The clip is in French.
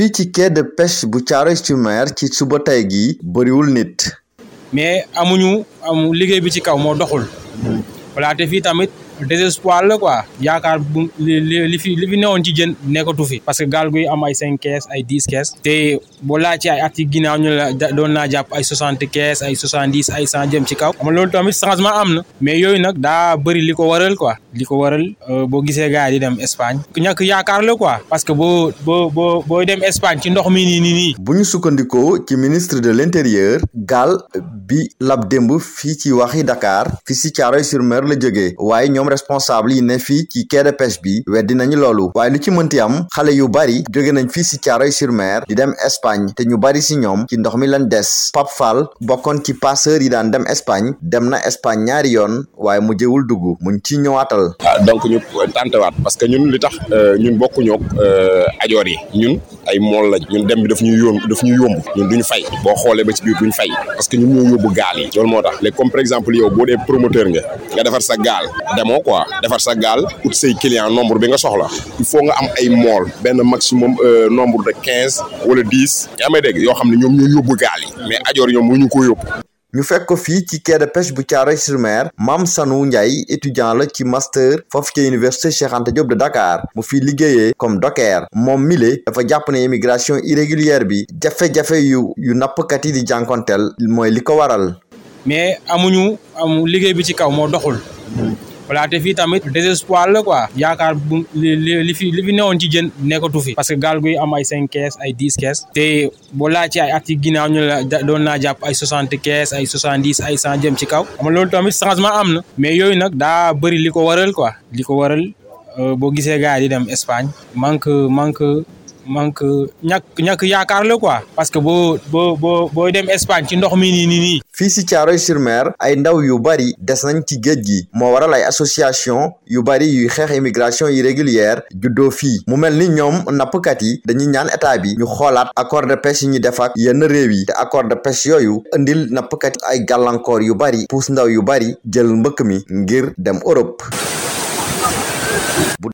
fii ci quai de bu Thiaroye-sur-Mer ci suba tey gi bëriwul nit. Mais amuñu am liggéey bi ci kaw moo doxul. Voilà te tamit désespoir la quoi. Yaakaar bu li fi li fi newoon ci jën nekkatu fi. Parce que gaal guy am ay ay te la quoi. Quoi. Parce que ministre de waaye ñoom responsable yi ne fii ci quai de pêche bi weddi nañu loolu. waaye lu ci mënti am xale yu bari jóge nañ fii si Thiaroye-sur-Mer di dem Espagne te ñu bari si ñoom ci ndox mi des. Pape Fall bokkoon ci passeur dem Espagne dem na Espagne ñaari yoon waaye mu jëwul dugg. Muñ ci ñëwaatal. Donc ñu parce que ñun li tax ñun bokkuñook ajoor ay mool lañ ñun dem bi daf ñuy daf ñuy yomb ñun fay. Boo xoolee ba ci biir fay parce que ñun ñoo yóbbu gaal yi. Loolu moo tax léegi comme par exemple yow boo dee promoteur nga nga defar sa gaal demoo quoi. Defar sa gaal ut say client nombre bi nga soxla. Il faut nga am ay mool benn maximum nombre de quinze wala dix. Yaa dégg? Yoo xam ne ñoom ñoo yóbbu gaal yi. Mais ajoor ñoom mënuñu ko yóbbu ñu fekk ko fii ci quai de pêche bu Thiaroye-sur-Mer Mame Sanou étudiant la master foofu ci université Cheikh Anta de Dakar mu fi comme docker. Dafa immigration irrégulière bi jafe-jafe yu yu nappkat yi di jànkonteel mooy li waral. Mais amuñu amu liggéey bi ci kaw doxul voilà te fii tamit désespoir la quoi. Yaakaar bu li fi li fi newoon ci jën nekkatu fi. Parce que gaal guy am ay cinq caisse ay dix caisse te boo laaj ci ay at yi ginnaaw ñu la doon naa jàpp ay soixante caisse ay soixante dix ay cent jëm ci kaw. Xam loolu tamit changement am na. Mais yooyu nag daa bëri li ko waral quoi. Li ko waral boo gisee gars yi dem Espagne manque manque manque ñàkk ñàkk yaakaar la quoi. Parce que boo boo boo booy dem Espagne ci ndox mi nii nii nii. Fii si Thiaroye-sur-Mer ay ndaw yu bari des nañ ci géej gi. Moo waral ay association yu bari yuy xeex immigration irrégulière juddoo fii. Mu mel ni ñoom nappkat yi dañuy ñaan état bi ñu xoolaat accord de pêche yi ñu def ak yenn réew yi. Te accord de pêche yooyu indil nappkat yi ay gàllankoor yu bari puus ndaw yu bari jël mbëkk mi ngir dem Europe